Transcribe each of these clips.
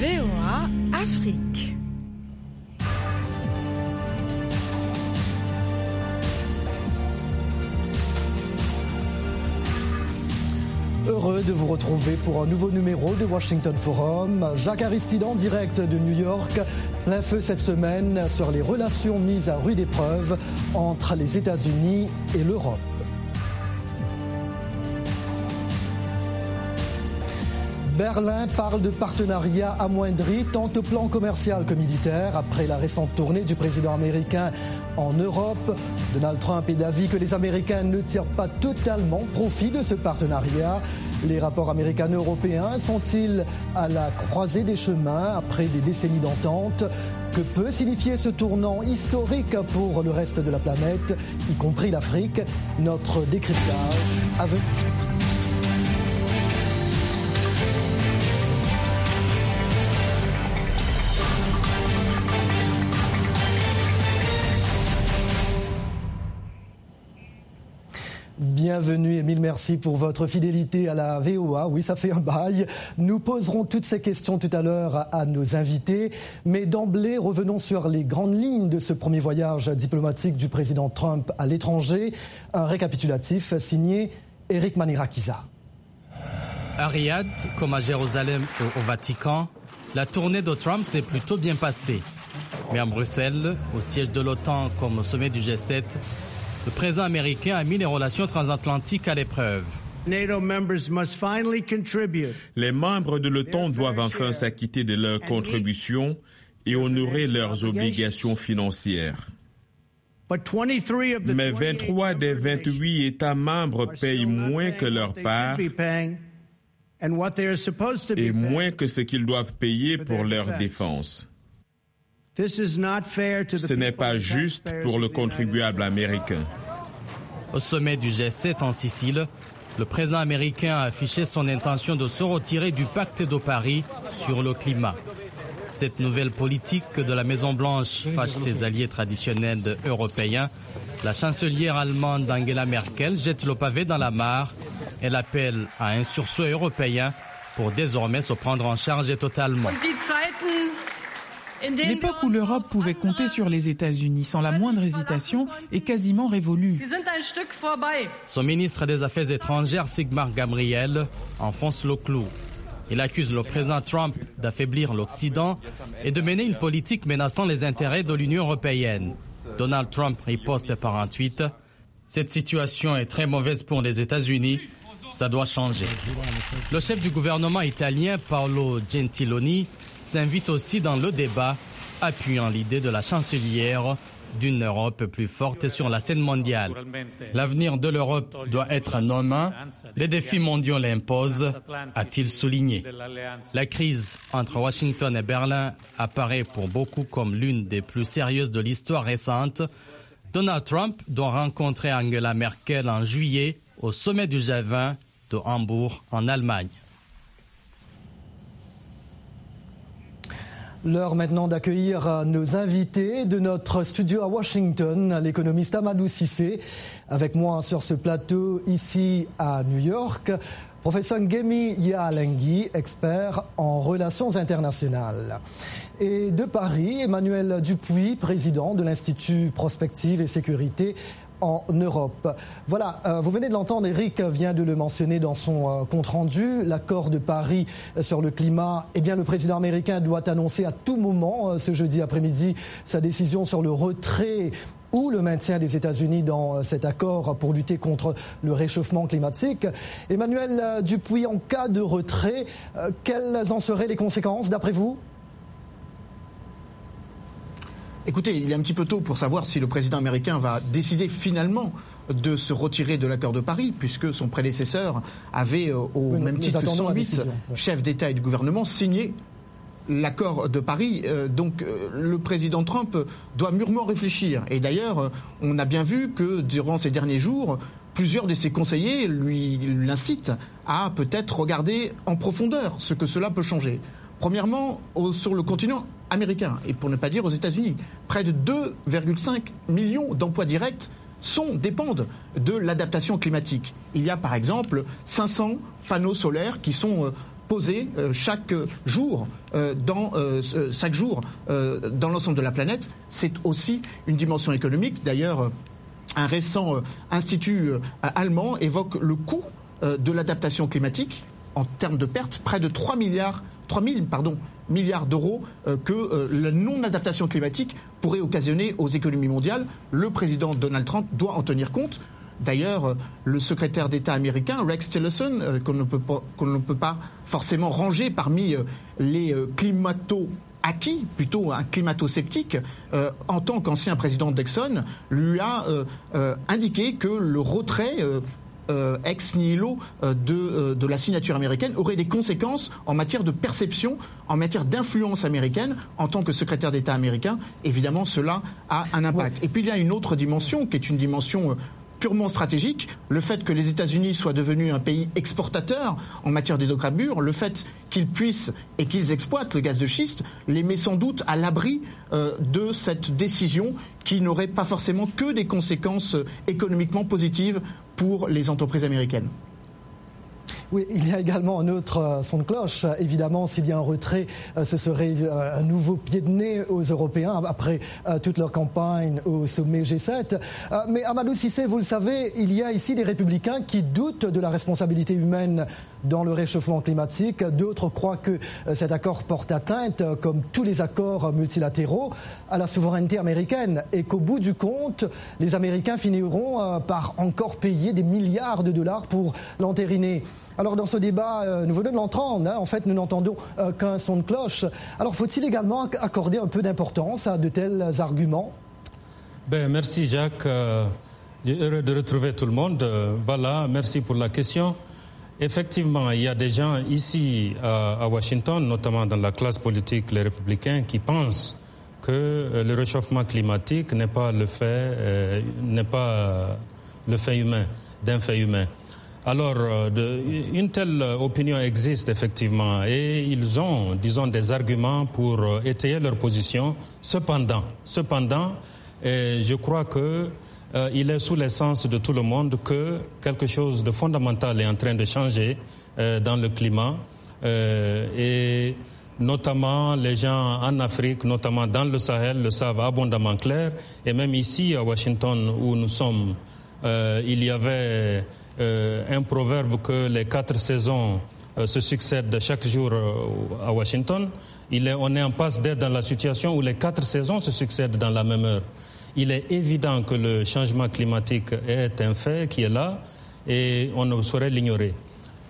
VOA Afrique. Heureux de vous retrouver pour un nouveau numéro de Washington Forum. Jacques Aristide en direct de New York. Plein feu cette semaine sur les relations mises à rude épreuve entre les États-Unis et l'Europe. Berlin parle de partenariat amoindri tant au plan commercial que militaire après la récente tournée du président américain en Europe. Donald Trump est d'avis que les Américains ne tirent pas totalement profit de ce partenariat. Les rapports américains-européens sont-ils à la croisée des chemins après des décennies d'entente? Que peut signifier ce tournant historique pour le reste de la planète, y compris l'Afrique? Notre décryptage à venir. Bienvenue et mille merci pour votre fidélité à la VOA. Oui, ça fait un bail. Nous poserons toutes ces questions tout à l'heure à, nos invités. Mais d'emblée, revenons sur les grandes lignes de ce premier voyage diplomatique du président Trump à l'étranger. Un récapitulatif signé Eric Manirakiza. À comme à Jérusalem et au Vatican, la tournée de Trump s'est plutôt bien passée. Mais à Bruxelles, au siège de l'OTAN comme au sommet du G7, le président américain a mis les relations transatlantiques à l'épreuve. Les membres de l'OTAN doivent enfin s'acquitter de leurs contributions et honorer leurs obligations financières. Mais 23 des 28 États membres payent moins que leur part et moins que ce qu'ils doivent payer pour leur défense. Ce n'est pas juste pour le contribuable américain. Au sommet du G7 en Sicile, le président américain a affiché son intention de se retirer du pacte de Paris sur le climat. Cette nouvelle politique de la Maison-Blanche fâche ses alliés traditionnels européens. La chancelière allemande Angela Merkel jette le pavé dans la mare. Elle appelle à un sursaut européen pour désormais se prendre en charge totalement. L'époque où l'Europe pouvait compter sur les États-Unis sans la moindre hésitation est quasiment révolue. Son ministre des Affaires étrangères, Sigmar Gabriel, enfonce le clou. Il accuse le président Trump d'affaiblir l'Occident et de mener une politique menaçant les intérêts de l'Union européenne. Donald Trump riposte par un tweet. Cette situation est très mauvaise pour les États-Unis. Ça doit changer. Le chef du gouvernement italien, Paolo Gentiloni, s'invite aussi dans le débat, appuyant l'idée de la chancelière d'une Europe plus forte sur la scène mondiale. L'avenir de l'Europe doit être non Les défis mondiaux l'imposent, a-t-il souligné. La crise entre Washington et Berlin apparaît pour beaucoup comme l'une des plus sérieuses de l'histoire récente. Donald Trump doit rencontrer Angela Merkel en juillet au sommet du G20 de Hambourg en Allemagne. L'heure maintenant d'accueillir nos invités de notre studio à Washington, l'économiste Amadou Sissé, avec moi sur ce plateau ici à New York, professeur Ngemi Yaalengui, expert en relations internationales. Et de Paris, Emmanuel Dupuis, président de l'Institut Prospective et Sécurité en Europe. Voilà, euh, vous venez de l'entendre, Eric vient de le mentionner dans son euh, compte-rendu, l'accord de Paris euh, sur le climat, eh bien le président américain doit annoncer à tout moment ce jeudi après-midi sa décision sur le retrait ou le maintien des États-Unis dans cet accord pour lutter contre le réchauffement climatique. Emmanuel Dupuis, en cas de retrait, quelles en seraient les conséquences d'après vous? Écoutez, il est un petit peu tôt pour savoir si le président américain va décider finalement de se retirer de l'accord de Paris, puisque son prédécesseur avait, euh, au même titre que 108 chefs d'État et de gouvernement, signé l'accord de Paris. Euh, donc euh, le président Trump doit mûrement réfléchir. Et d'ailleurs, on a bien vu que durant ces derniers jours, plusieurs de ses conseillers lui l'incitent à peut-être regarder en profondeur ce que cela peut changer. Premièrement, sur le continent américain, et pour ne pas dire aux États-Unis, près de 2,5 millions d'emplois directs sont, dépendent de l'adaptation climatique. Il y a par exemple 500 panneaux solaires qui sont euh, posée chaque jour dans chaque jour dans l'ensemble de la planète. C'est aussi une dimension économique. D'ailleurs, un récent institut allemand évoque le coût de l'adaptation climatique en termes de pertes, près de 3 milliards, 3 000 pardon, milliards d'euros euh, que euh, la non-adaptation climatique pourrait occasionner aux économies mondiales. Le président Donald Trump doit en tenir compte. D'ailleurs, euh, le secrétaire d'État américain, Rex Tillerson, qu'on ne, peut pas forcément ranger parmi les climato acquis, plutôt un climato-sceptique, en tant qu'ancien président d'Exxon, lui a indiqué que le retrait euh, ex nihilo euh, euh, de, la signature américaine aurait des conséquences en matière de perception, en matière d'influence américaine. En tant que secrétaire d'État américain, évidemment, cela a un impact. Et puis il y a une autre dimension qui est une dimension purement stratégique, le fait que les États-Unis soient devenus un pays exportateur en matière d'hydrocarbures, le fait qu'ils puissent et qu'ils exploitent le gaz de schiste, les met sans doute à l'abri de cette décision qui n'aurait pas forcément que des conséquences économiquement positives pour les entreprises américaines. Oui, il y a également un autre euh, son de cloche. Évidemment, s'il y a un retrait, euh, ce serait euh, un nouveau pied de nez aux Européens après toute leur campagne au sommet G7. Mais Amadou Sissé, vous le savez, il y a ici des républicains qui doutent de la responsabilité humaine dans le réchauffement climatique. D'autres croient que cet accord porte atteinte, comme tous les accords multilatéraux, à la souveraineté américaine et qu'au bout du compte, les Américains finiront par encore payer des milliards de dollars pour l'entériner. Alors dans ce débat, euh, nous venons de l'entendre, hein, en fait nous n'entendons euh, qu'un son de cloche. Alors faut-il également accorder un peu d'importance à de tels arguments? Ben, Merci Jacques, euh, heureux de retrouver tout le monde. voilà, merci pour la question. Effectivement, il y a des gens ici à, Washington, notamment dans la classe politique, les républicains, qui pensent que le réchauffement climatique n'est pas le fait, n'est pas le fait humain, d'un fait humain. Alors, euh, une telle opinion existe effectivement et ils ont, disons, des arguments pour euh, étayer leur position. Cependant, cependant, je crois que euh, il est sous l'essence de tout le monde que quelque chose de fondamental est en train de changer dans le climat et notamment les gens en Afrique, notamment dans le Sahel, le savent abondamment clair et même ici à Washington où nous sommes, il y avait euh, un proverbe que les quatre saisons euh, se succèdent chaque jour euh, à Washington. Il est, on est en passe d'être dans la situation où les quatre saisons se succèdent dans la même heure. Il est évident que le changement climatique est un fait qui est là et on ne saurait l'ignorer.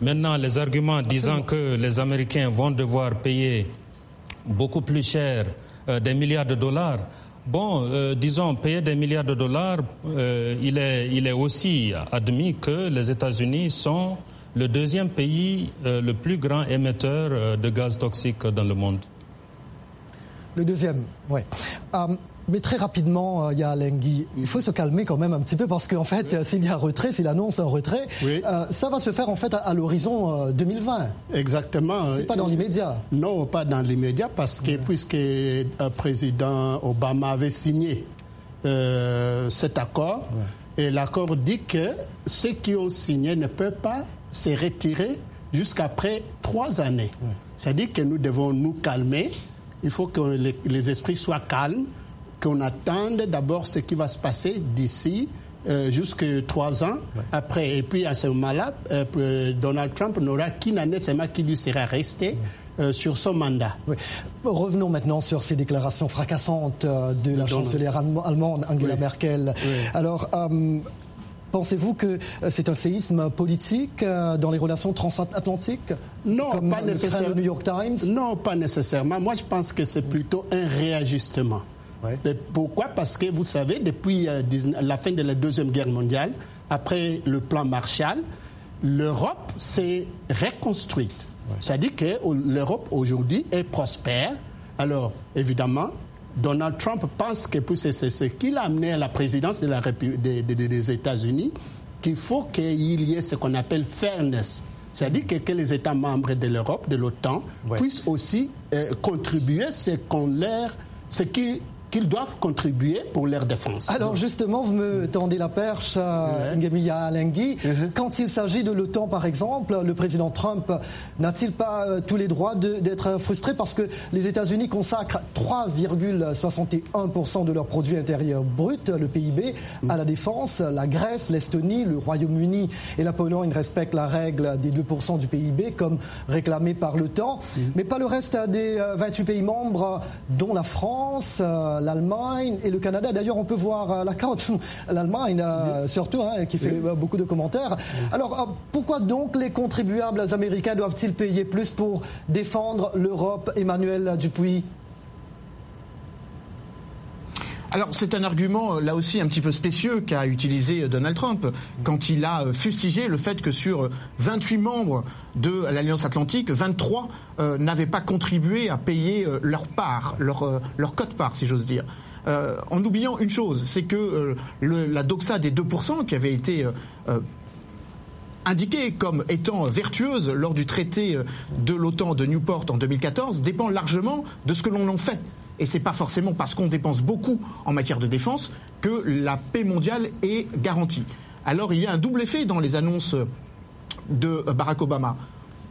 Maintenant, les arguments disant que les Américains vont devoir payer beaucoup plus cher des milliards de dollars, Bon, euh, disons, payer des milliards de dollars, euh, il, est, il est aussi admis que les États-Unis sont le deuxième pays euh, le plus grand émetteur de gaz toxique dans le monde. Le deuxième, oui. Mais très rapidement, euh, il y a. Il faut se calmer quand même un petit peu parce qu'en fait, s'il y a un retrait, s'il annonce un retrait, euh, ça va se faire en fait à, l'horizon 2020. Euh, Exactement. C'est pas dans l'immédiat. Non, pas dans l'immédiat parce que puisque le président Obama avait signé cet accord, et l'accord dit que ceux qui ont signé ne peuvent pas se retirer jusqu'après trois années. C'est-à-dire que nous devons nous calmer. Il faut que les esprits soient calmes qu'on attende d'abord ce qui va se passer d'ici euh, jusque trois ans après. Et puis à ce moment-là, euh, Donald Trump n'aura qu'une année seulement qui lui sera restée. Euh, sur son mandat. Revenons maintenant sur ces déclarations fracassantes de la chancelière allemande Angela Merkel. Alors, Pensez-vous que c'est un séisme politique dans les relations transatlantiques? Non, comme pas nécessairement. Le New York Times? Non, pas nécessairement. Moi, je pense que c'est plutôt un réajustement. Pourquoi? Parce que vous savez, depuis euh, la fin de la Deuxième Guerre mondiale, après le plan Marshall, l'Europe s'est reconstruite. C'est-à-dire que l'Europe aujourd'hui est prospère. Alors, évidemment, Donald Trump pense que c'est ce qu'il a amené à la présidence de la des États-Unis, qu'il faut qu'il y ait ce qu'on appelle fairness. C'est-à-dire que, les États membres de l'Europe, de l'OTAN, puissent aussi euh, contribuer ce qu'on leur, ce qui qu'ils doivent contribuer pour leur défense. Alors justement, vous me tendez la perche, euh, Ngamia Alenghi. Uh-huh. Quand il s'agit de l'OTAN, par exemple, le président Trump n'a-t-il pas euh, tous les droits d'être frustré parce que les États-Unis consacrent 3,61% de leur produit intérieur brut, le PIB, à la défense. La Grèce, l'Estonie, le Royaume-Uni et la Pologne respectent la règle des 2% du PIB comme réclamé par l'OTAN, mm. mais pas le reste des 28 euh, pays membres, dont la France l'Allemagne et le Canada. D'ailleurs, on peut voir euh, la carte, l'Allemagne euh, surtout, hein, qui fait euh, beaucoup de commentaires. Alors, pourquoi donc les contribuables américains doivent-ils payer plus pour défendre l'Europe, Emmanuel Dupuis alors c'est un argument là aussi un petit peu spécieux qu'a utilisé Donald Trump quand il a fustigé le fait que sur 28 membres de l'Alliance Atlantique, 23 n'avaient pas contribué à payer leur part, leur, leur cote-part si j'ose dire. en oubliant une chose, c'est que la doxa des 2% qui avait été indiquée comme étant vertueuse lors du traité de l'OTAN de Newport en 2014 dépend largement de ce que l'on en fait et c'est pas forcément parce qu'on dépense beaucoup en matière de défense que la paix mondiale est garantie. Alors il y a un double effet dans les annonces de Barack Obama.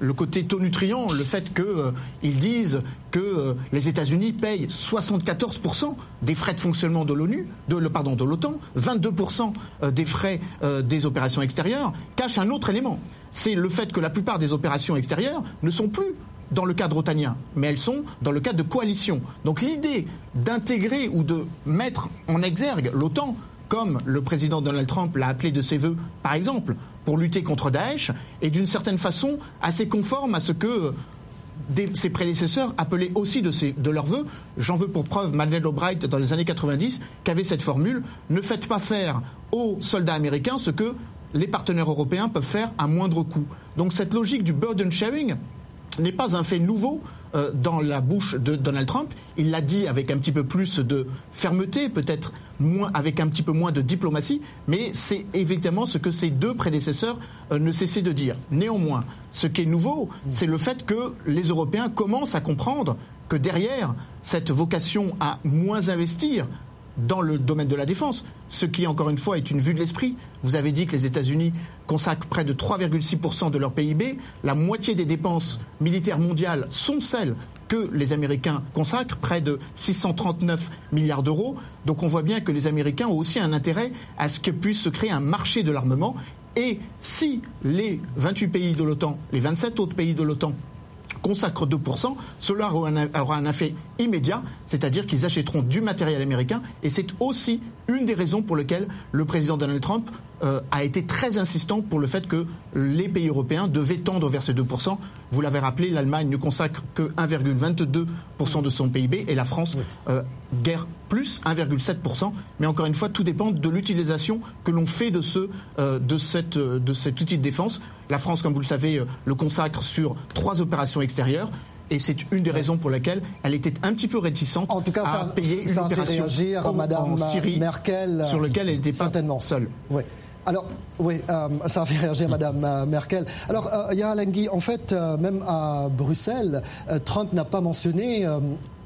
Le côté taux nutrient, le fait qu'ils euh, disent que euh, les États-Unis payent 74% des frais de fonctionnement de l'ONU, de, pardon, de l'OTAN, 22% euh, des frais des opérations extérieures, cache un autre élément. C'est le fait que la plupart des opérations extérieures ne sont plus dans le cadre otanien, mais elles sont dans le cadre de coalition. Donc l'idée d'intégrer ou de mettre en exergue l'OTAN, comme le président Donald Trump l'a appelé de ses voeux, par exemple, pour lutter contre Daesh, est d'une certaine façon assez conforme à ce que ses prédécesseurs appelaient aussi de, ses, de leurs voeux. J'en veux pour preuve Madeleine Albright dans les années 90 qu'avait cette formule ne faites pas faire aux soldats américains ce que les partenaires européens peuvent faire à moindre coût. Donc cette logique du burden sharing, n'est pas un fait nouveau euh, dans la bouche de Donald Trump. Il l'a dit avec un petit peu plus de fermeté, peut-être moins, avec un petit peu moins de diplomatie, mais c'est évidemment ce que ses deux prédécesseurs euh, ne cessaient de dire. Néanmoins, ce qui est nouveau, c'est le fait que les Européens commencent à comprendre que derrière cette vocation à moins investir dans le domaine de la défense, ce qui, encore une fois, est une vue de l'esprit. Vous avez dit que les États-Unis consacrent près de 3,6% de leur PIB. La moitié des dépenses militaires mondiales sont celles que les Américains consacrent, près de 639 milliards d'euros. Donc on voit bien que les Américains ont aussi un intérêt à ce que puisse se créer un marché de l'armement. Et si les 28 pays de l'OTAN, les 27 autres pays de l'OTAN consacrent 2%, cela aura un effet immédiat, c'est-à-dire qu'ils achèteront du matériel américain, et c'est aussi une des raisons pour lesquelles le président Donald Trump euh, a été très insistant pour le fait que les pays européens devaient tendre vers ces 2%. Vous l'avez rappelé, l'Allemagne ne consacre que 1,22% de son PIB et la France euh, guère plus 1,7%. Mais encore une fois, tout dépend de l'utilisation que l'on fait de, ce, euh, de, cette, de cet outil de défense. La France, comme vous le savez, le consacre sur trois opérations extérieures et c'est une des raisons pour lesquelles elle était un petit peu réticente en tout cas, à payer une opération réagir, Madame Syrie, Merkel, sur lequel elle n'était pas certainement. seule. Oui. Alors, oui, euh, ça a fait réagir Madame euh, Merkel. Alors, euh, en fait, euh, même à Bruxelles, Trump n'a pas mentionné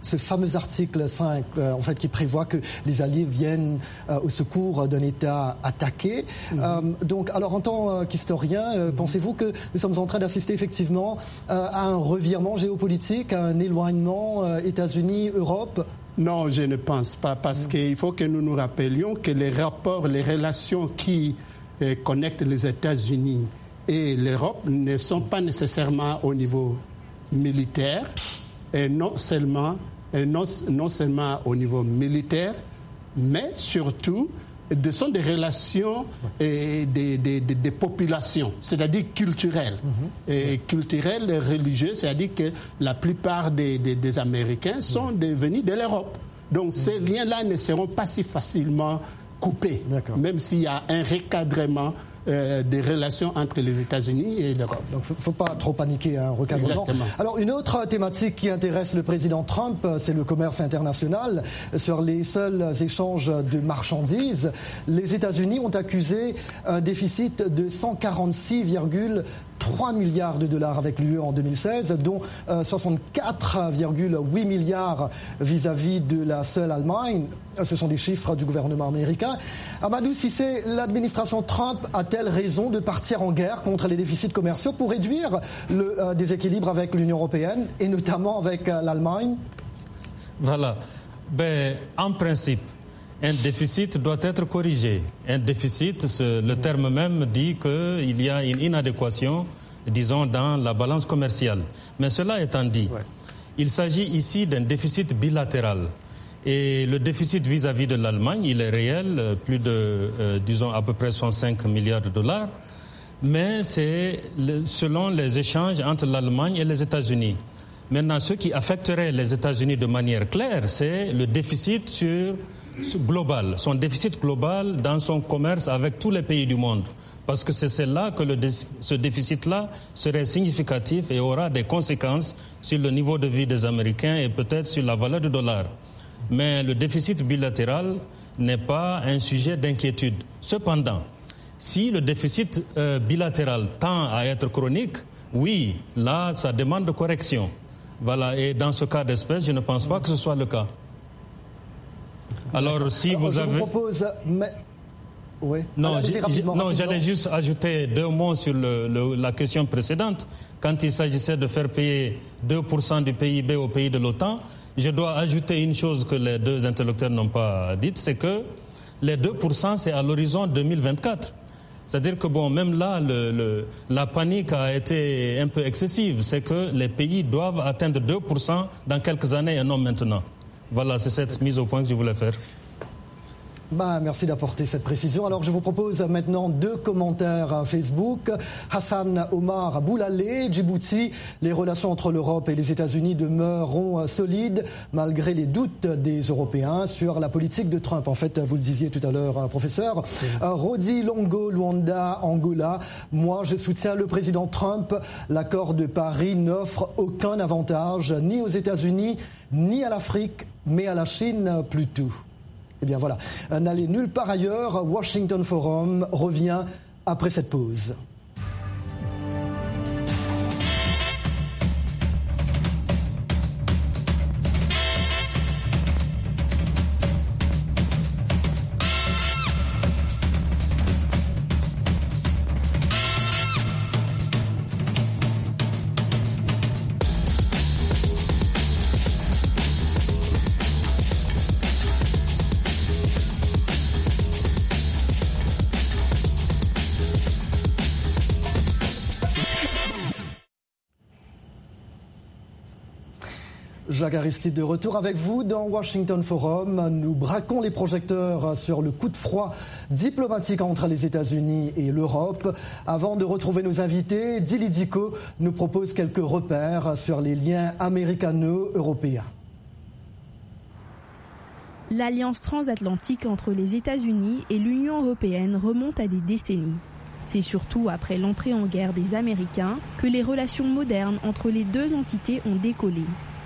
ce fameux article 5, en fait, qui prévoit que les alliés viennent au secours d'un État attaqué. Mhm. donc, alors, en tant qu'historien, pensez-vous que nous sommes en train d'assister effectivement à un revirement géopolitique, à un éloignement États-Unis-Europe non, je ne pense pas, parce qu'il faut que nous nous rappelions que les rapports, les relations qui euh, connectent les États-Unis et l'Europe ne sont pas nécessairement au niveau militaire, et non seulement, non, non seulement au niveau militaire, mais surtout ce sont des relations et des, des, des, populations, c'est-à-dire culturelles. Mhm. Et culturelles, religieuses, c'est-à-dire que la plupart des, Américains sont devenus de l'Europe. Donc ces mhm. liens-là ne seront pas si facilement coupés, même s'il y a un recadrement euh, des relations entre les États-Unis et l'Europe. Donc, il ne faut pas trop paniquer un recadrement. Alors, une autre thématique qui intéresse le président Trump, c'est le commerce international. Sur les seuls échanges de marchandises, les États-Unis ont accusé un déficit de 146,4 3 milliards de dollars avec l'UE en 2016, dont 64,8 milliards vis-à-vis de la seule Allemagne. Ce sont des chiffres du gouvernement américain. Amadou Sissé, l'administration Trump a-t-elle raison de partir en guerre contre les déficits commerciaux pour réduire le déséquilibre avec l'Union européenne et notamment avec l'Allemagne? Voilà. Ben, en principe, un déficit doit être corrigé. Un déficit, le terme même dit qu'il y a une inadéquation, disons, dans la balance commerciale. Mais cela étant dit, il s'agit ici d'un déficit bilatéral. Et le déficit vis-à-vis de l'Allemagne, il est réel, plus de, euh, disons, à peu près 105 milliards de dollars. Mais c'est selon les échanges entre l'Allemagne et les États-Unis. Maintenant, ce qui affecterait les États-Unis de manière claire, c'est le déficit sur global, son déficit global dans son commerce avec tous les pays du monde. Parce que c'est là que le, ce déficit-là serait significatif et aura des conséquences sur le niveau de vie des Américains et peut-être sur la valeur du dollar. Mais le déficit bilatéral n'est pas un sujet d'inquiétude. Cependant, si le déficit euh, bilatéral tend à être chronique, oui, là, ça demande de correction. Voilà, et dans ce cas d'espèce, je ne pense pas que ce soit le cas. Alors, si vous avez. Je vous propose. Mais... Oui. Non, j'allais juste ajouter deux mots sur le, la question précédente. Quand il s'agissait de faire payer 2% du PIB au pays de l'OTAN, je dois ajouter une chose que les deux interlocuteurs n'ont pas dite, c'est que les 2%, c'est à l'horizon 2024. C'est-à-dire que, bon, même là, le, la panique a été un peu excessive. C'est que les pays doivent atteindre 2% dans quelques années et non maintenant. Voilà, c'est cette mise au point que je voulais faire. Bah, merci d'apporter cette précision. Alors, je vous propose maintenant deux commentaires à Facebook. Hassan Omar Boulalé, Djibouti, les relations entre l'Europe et les États-Unis demeureront solides malgré les doutes des Européens sur la politique de Trump. En fait, vous le disiez tout à l'heure, professeur. Euh, Rodi Longo, Luanda, Angola. Moi, je soutiens le président Trump. L'accord de Paris n'offre aucun avantage ni aux États-Unis, ni à l'Afrique, mais à la Chine plutôt. Eh bien voilà, n'allez nulle part ailleurs. Washington Forum revient après cette pause. Jacques de retour avec vous dans Washington Forum. Nous braquons les projecteurs sur le coup de froid diplomatique entre les États-Unis et l'Europe. Avant de retrouver nos invités, Dili Dico nous propose quelques repères sur les liens américano-européens. L'alliance transatlantique entre les États-Unis et l'Union européenne remonte à des décennies. C'est surtout après l'entrée en guerre des Américains que les relations modernes entre les deux entités ont décollé.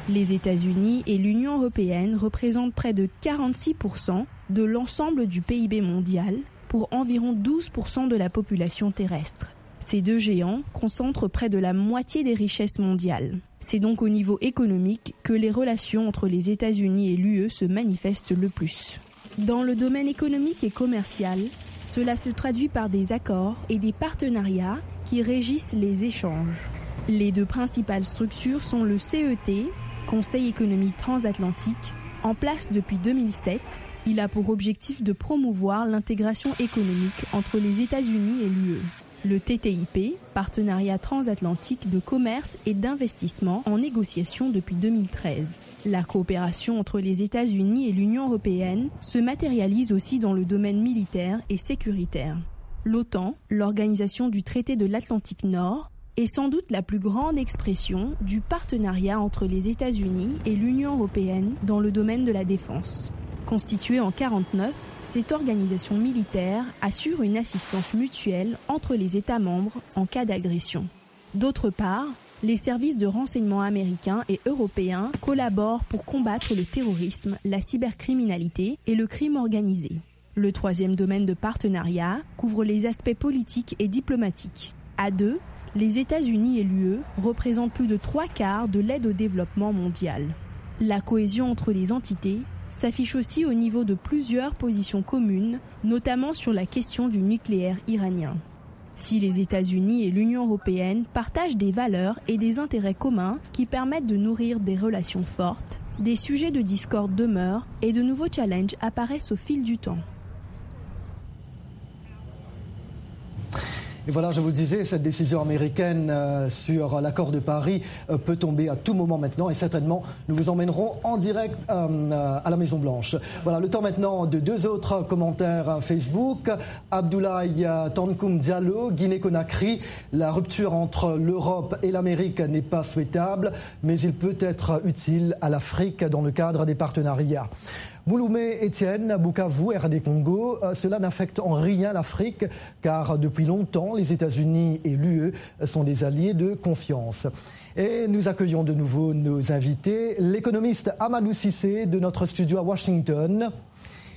Les États-Unis et l'Union européenne représentent près de 46% de l'ensemble du PIB mondial pour environ 12% de la population terrestre. Ces deux géants concentrent près de la moitié des richesses mondiales. C'est donc au niveau économique que les relations entre les États-Unis et l'UE se manifestent le plus. Dans le domaine économique et commercial, cela se traduit par des accords et des partenariats qui régissent les échanges. Les deux principales structures sont le CET, Conseil économique transatlantique, en place depuis 2007, il a pour objectif de promouvoir l'intégration économique entre les États-Unis et l'UE. Le TTIP, partenariat transatlantique de commerce et d'investissement en négociation depuis 2013. La coopération entre les États-Unis et l'Union européenne se matérialise aussi dans le domaine militaire et sécuritaire. L'OTAN, l'organisation du traité de l'Atlantique Nord, est sans doute la plus grande expression du partenariat entre les États-Unis et l'Union européenne dans le domaine de la défense. Constituée en 1949, cette organisation militaire assure une assistance mutuelle entre les États membres en cas d'agression. D'autre part, les services de renseignement américains et européens collaborent pour combattre le terrorisme, la cybercriminalité et le crime organisé. Le troisième domaine de partenariat couvre les aspects politiques et diplomatiques. À deux, les États-Unis et l'UE représentent plus de trois quarts de l'aide au développement mondial. La cohésion entre les entités s'affiche aussi au niveau de plusieurs positions communes, notamment sur la question du nucléaire iranien. Si les États-Unis et l'Union européenne partagent des valeurs et des intérêts communs qui permettent de nourrir des relations fortes, des sujets de discorde demeurent et de nouveaux challenges apparaissent au fil du temps. Et voilà, je vous le disais, cette décision américaine euh, sur l'accord de Paris euh, peut tomber à tout moment maintenant et certainement nous vous emmènerons en direct euh, à la Maison Blanche. Voilà, le temps maintenant de deux autres commentaires Facebook. Abdoulaye Tankoum Diallo, Guinée-Conakry, la rupture entre l'Europe et l'Amérique n'est pas souhaitable, mais il peut être utile à l'Afrique dans le cadre des partenariats. Mouloumé Etienne, Bukavu, RD Congo, euh, cela n'affecte en rien l'Afrique car depuis longtemps les États-Unis et l'UE sont des alliés de confiance. Et nous accueillons de nouveau nos invités, l'économiste Amadou Sissé de notre studio à Washington.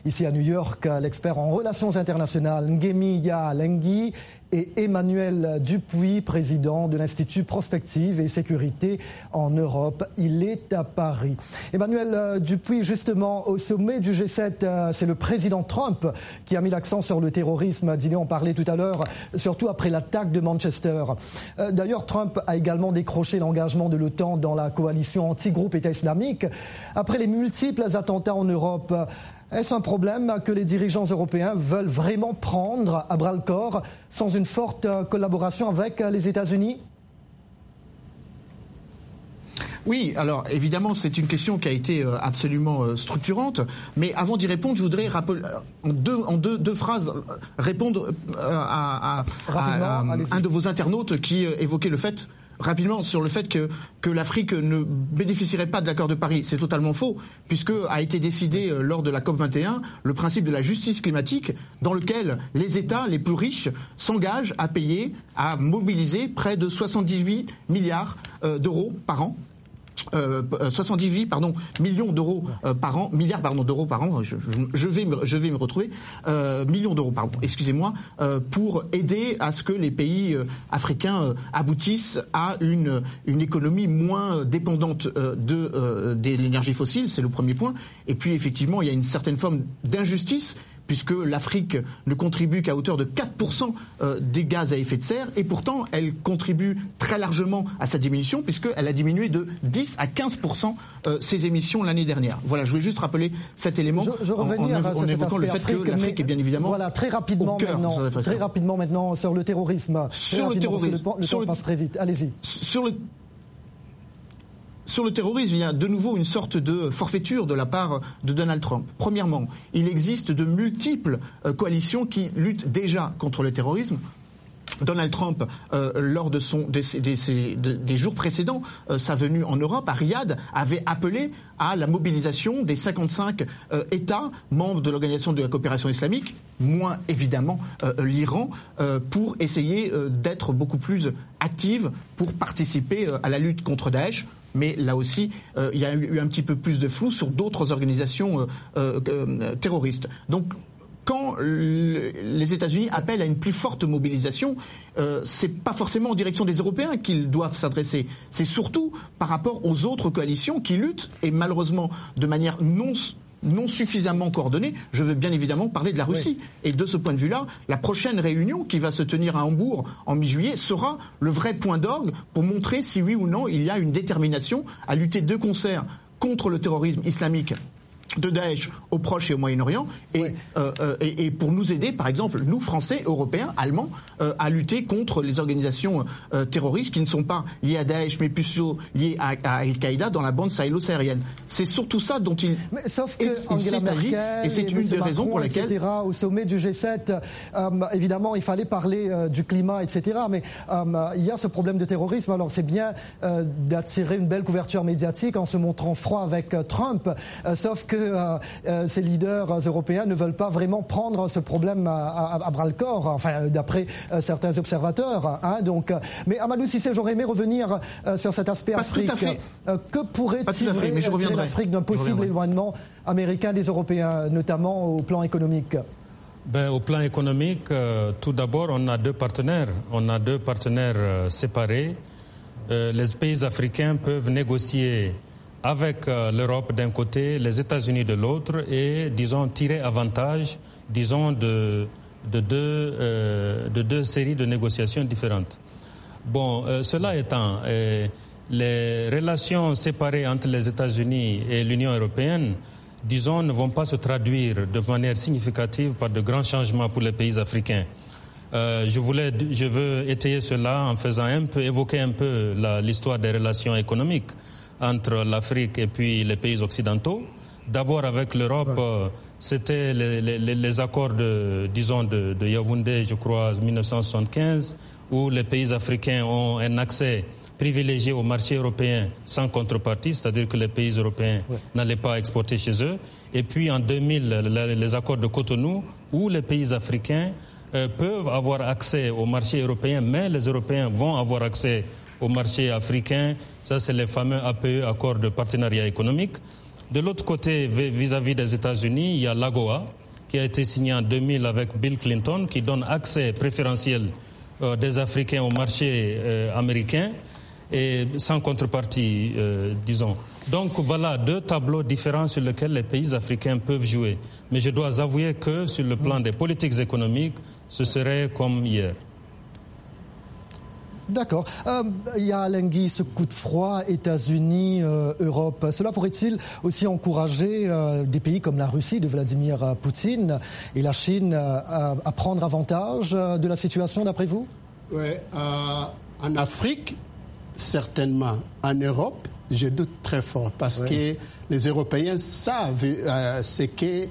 Ici à New York, l'expert en relations internationales Ngemi Lenghi et Emmanuel Dupuis, président de l'Institut Prospective et Sécurité en Europe. Il est à Paris. Emmanuel euh, Dupuis, justement, au sommet du G7, euh, c'est le président Trump qui a mis l'accent sur le terrorisme. Diné en parlait tout à l'heure, surtout après l'attaque de Manchester. Euh, d'ailleurs, Trump a également décroché l'engagement de l'OTAN dans la coalition anti-groupe État islamique. Après les multiples attentats en Europe, est-ce un problème que les dirigeants européens veulent vraiment prendre à bras le corps sans une forte collaboration avec les États-Unis? Oui, alors évidemment, c'est une question qui a été euh, absolument euh, structurante. Mais avant d'y répondre, je voudrais rappeler, euh, en deux, deux, phrases répondre à, un de vos internautes qui évoquait le fait rapidement sur le fait que, que l'Afrique ne bénéficierait pas de l'accord de Paris. C'est totalement faux, puisque a été décidé euh, lors de la COP 21 le principe de la justice climatique, dans lequel les États les plus riches s'engagent à payer, à mobiliser près de 78 milliards euh, d'euros par an 78 euh, pardon, millions d'euros euh, par an, milliards pardon d'euros par an, je, vais me, retrouver, euh, millions d'euros pardon, excusez-moi, pour aider à ce que les pays africains aboutissent à une, économie moins dépendante de l'énergie fossile, c'est le premier point. Et puis effectivement, il y a une certaine forme d'injustice puisque l'Afrique ne contribue qu'à hauteur de 4% euh, des gaz à effet de serre, et pourtant elle contribue très largement à sa diminution, puisqu'elle a diminué de 10 à 15% euh, ses émissions l'année dernière. Voilà, je voulais juste rappeler cet élément je, je en, en, évoquant le fait que l'Afrique est bien évidemment voilà, très rapidement maintenant, très rapidement maintenant sur le terrorisme. Sur le terrorisme. Le, temps passe très vite. Allez-y. Sur le sur le terrorisme, il y a de nouveau une sorte de forfaiture de la part de Donald Trump. Premièrement, il existe de multiples euh, coalitions qui luttent déjà contre le terrorisme. Donald Trump, euh, lors des, jours précédents, euh, sa venue en Europe, à Riyad, avait appelé à la mobilisation des 55 États membres de l'Organisation de la coopération islamique, moins évidemment l'Iran, pour essayer d'être beaucoup plus active pour participer à la lutte contre Daesh mais là aussi, euh, il y a eu un petit peu plus de flou sur d'autres organisations euh, euh, terroristes. Donc, quand les États-Unis appellent à une plus forte mobilisation, euh, c'est pas forcément en direction des Européens qu'ils doivent s'adresser. C'est surtout par rapport aux autres coalitions qui luttent et malheureusement de manière non non suffisamment coordonnée, je veux bien évidemment parler de la Russie. Et de ce point de vue-là, la prochaine réunion qui va se tenir à Hambourg en mi-juillet sera le vrai point d'orgue pour montrer si oui ou non il y a une détermination à lutter de concert contre le terrorisme islamique de Daesh au Proche et au Moyen-Orient et, euh, euh, et, et, pour nous aider, par exemple, nous Français, Européens, Allemands, euh, à lutter contre les organisations euh, terroristes qui ne sont pas liées à Daesh mais plutôt liées à, à Al-Qaïda dans la bande sahélo-saharienne. C'est surtout ça dont il, mais, sauf que Angela Merkel et c'est une des raisons pour lesquelles etc., au sommet du G7, euh, évidemment, il fallait parler du climat, etc. Mais il y a ce problème de terrorisme. Alors c'est bien d'attirer une belle couverture médiatique en se montrant froid avec Trump, sauf que euh, euh, ces leaders européens ne veulent pas vraiment prendre ce problème à, bras le corps, enfin d'après euh, certains observateurs. Hein, donc, mais Amadou Sissé, j'aurais aimé revenir sur cet aspect Afrique. que pourrait tirer, l'Afrique d'un possible éloignement américain des Européens, notamment au plan économique? Ben, Au plan économique, tout d'abord, on a deux partenaires. On a deux partenaires séparés. les pays africains peuvent négocier avec l'Europe d'un côté, les États-Unis de l'autre, et, disons, tirer avantage, disons, de, de, deux, de deux séries de négociations différentes. Bon, cela étant, les relations séparées entre les États-Unis et l'Union européenne, disons, ne vont pas se traduire de manière significative par de grands changements pour les pays africains. Euh, je, voulais, je veux étayer cela en faisant un peu, évoquer un peu l'histoire des relations économiques entre l'Afrique et puis les pays occidentaux. D'abord avec l'Europe, euh, c'était les, les, les, accords de, disons, de, de Yaoundé, je crois, 1975, où les pays africains ont un accès privilégié au marché européen sans contrepartie, c'est-à-dire que les pays européens n'allaient pas exporter chez eux. Et puis en 2000, les accords de Cotonou, où les pays africains euh, peuvent avoir accès au marché européen, mais les Européens vont avoir accès au marché africain. Ça, c'est les fameux APE, accords de partenariat économique. De l'autre côté, vis-à-vis des États-Unis, il y a l'AGOA, qui a été signé en 2000 avec Bill Clinton, qui donne accès préférentiel euh, des Africains au marché euh, américain et sans contrepartie, euh, disons. Donc voilà deux tableaux différents sur lesquels les pays africains peuvent jouer. Mais je dois avouer que sur le plan des politiques économiques, ce serait comme hier. D'accord. Euh, il y a Lenghi, ce coup de froid, États-Unis, euh, Europe. Cela pourrait-il aussi encourager des pays comme la Russie de Vladimir Poutine et la Chine à, prendre avantage de la situation, d'après vous? Oui. en Afrique, certainement. En Europe, je doute très fort parce que les Européens savent euh,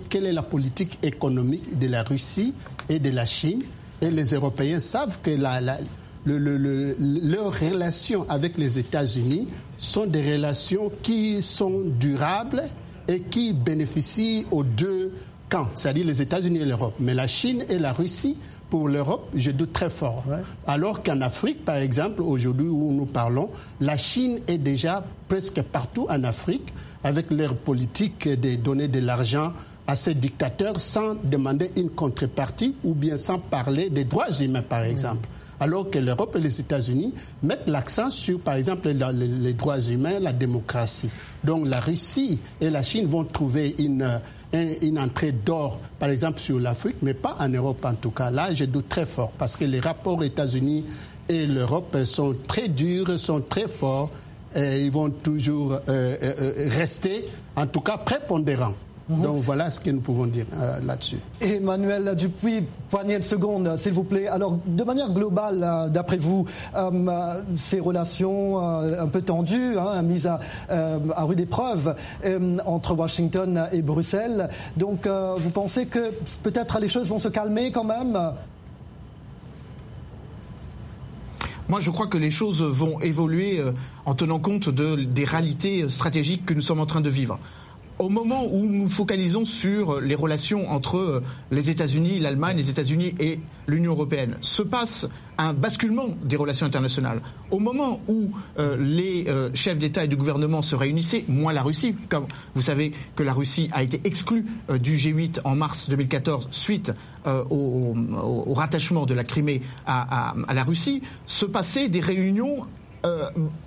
quelle est la politique économique de la Russie et de la Chine. Et les Européens savent que la, leurs relations avec les États-Unis sont des relations qui sont durables et qui bénéficient aux deux camps, c'est-à-dire les États-Unis et l'Europe. Mais la Chine et la Russie pour l'Europe, je doute très fort. Alors qu'en Afrique, par exemple, aujourd'hui où nous parlons, la Chine est déjà presque partout en Afrique avec leur politique de donner de l'argent à ces dictateurs sans demander une contrepartie ou bien sans parler des droits humains, par exemple. Alors que l'Europe et les États-Unis mettent l'accent sur, par exemple, les droits humains, la démocratie. Donc la Russie et la Chine vont trouver une une entrée d'or, par exemple, sur l'Afrique, mais pas en Europe en tout cas. Là, je doute très fort parce que les rapports États-Unis et l'Europe sont très durs, sont très forts et ils vont toujours euh, euh, euh, rester, en tout cas, prépondérants. Mhm. Donc voilà ce que nous pouvons dire euh, là-dessus. Emmanuel Dupuis, poignée de secondes, s'il vous plaît. Alors, de manière globale, euh, d'après vous, euh, ces relations un peu tendues, hein, mises à, à rude épreuve entre Washington et Bruxelles, donc vous pensez que peut-être les choses vont se calmer quand même? Moi, je crois que les choses vont évoluer en tenant compte de, des réalités stratégiques que nous sommes en train de vivre au moment où nous focalisons sur les relations entre euh, les États-Unis, l'Allemagne, les États-Unis et l'Union européenne, se passe un basculement des relations internationales. Au moment où euh, les euh, chefs d'État et de gouvernement se réunissaient, moins la Russie, comme vous savez que la Russie a été exclue du G8 en mars 2014 suite au, rattachement de la Crimée à la Russie, se passaient des réunions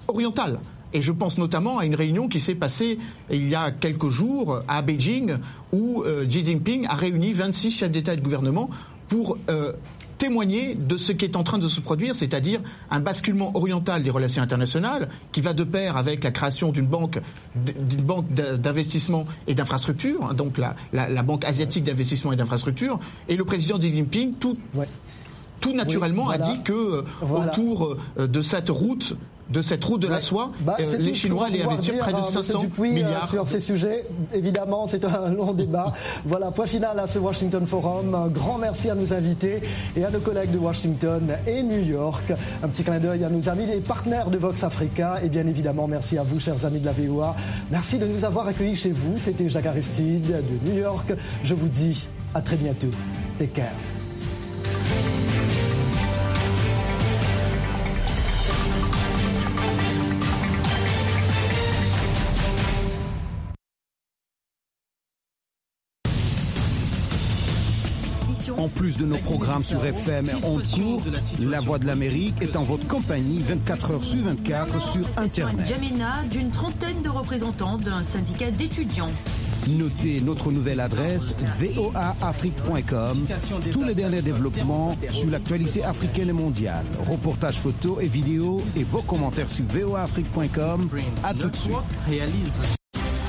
orientales et je pense notamment à une réunion qui s'est passée il y a quelques jours à Beijing, où euh, Xi Jinping a réuni 26 chefs d'État et de gouvernement pour euh, témoigner de ce qui est en train de se produire, c'est-à-dire un basculement oriental des relations internationales qui va de pair avec la création d'une banque, d'une banque d'investissement et d'infrastructure, hein, donc la, la, banque asiatique d'investissement et d'infrastructure, et le président Xi Jinping tout, tout naturellement a dit que euh, autour de cette route de cette route de la soie, bah, euh, les Chinois allaient investir près de 500 euh, milliards. Sur ces sujets, évidemment, c'est un long débat. voilà, point final à ce Washington Forum. Un grand merci à nos invités et à nos collègues de Washington et New York. Un petit clin d'œil à nos amis et partenaires de Vox Africa. Et bien évidemment, merci à vous, chers amis de la VOA. Merci de nous avoir accueillis chez vous. C'était Jacques Aristide de New York. Je vous dis à très bientôt. Take care. Plus de nos programmes sur FM et ondes courtes, La Voix de l'Amérique est en votre compagnie 24 heures sur 24 sur Internet. Jamena d'une trentaine de représentants d'un syndicat d'étudiants. Notez notre nouvelle adresse voaafrique.com. Tous les derniers développements sur l'actualité africaine et mondiale. Reportages photos et vidéos et vos commentaires sur voaafrique.com. À tout de suite.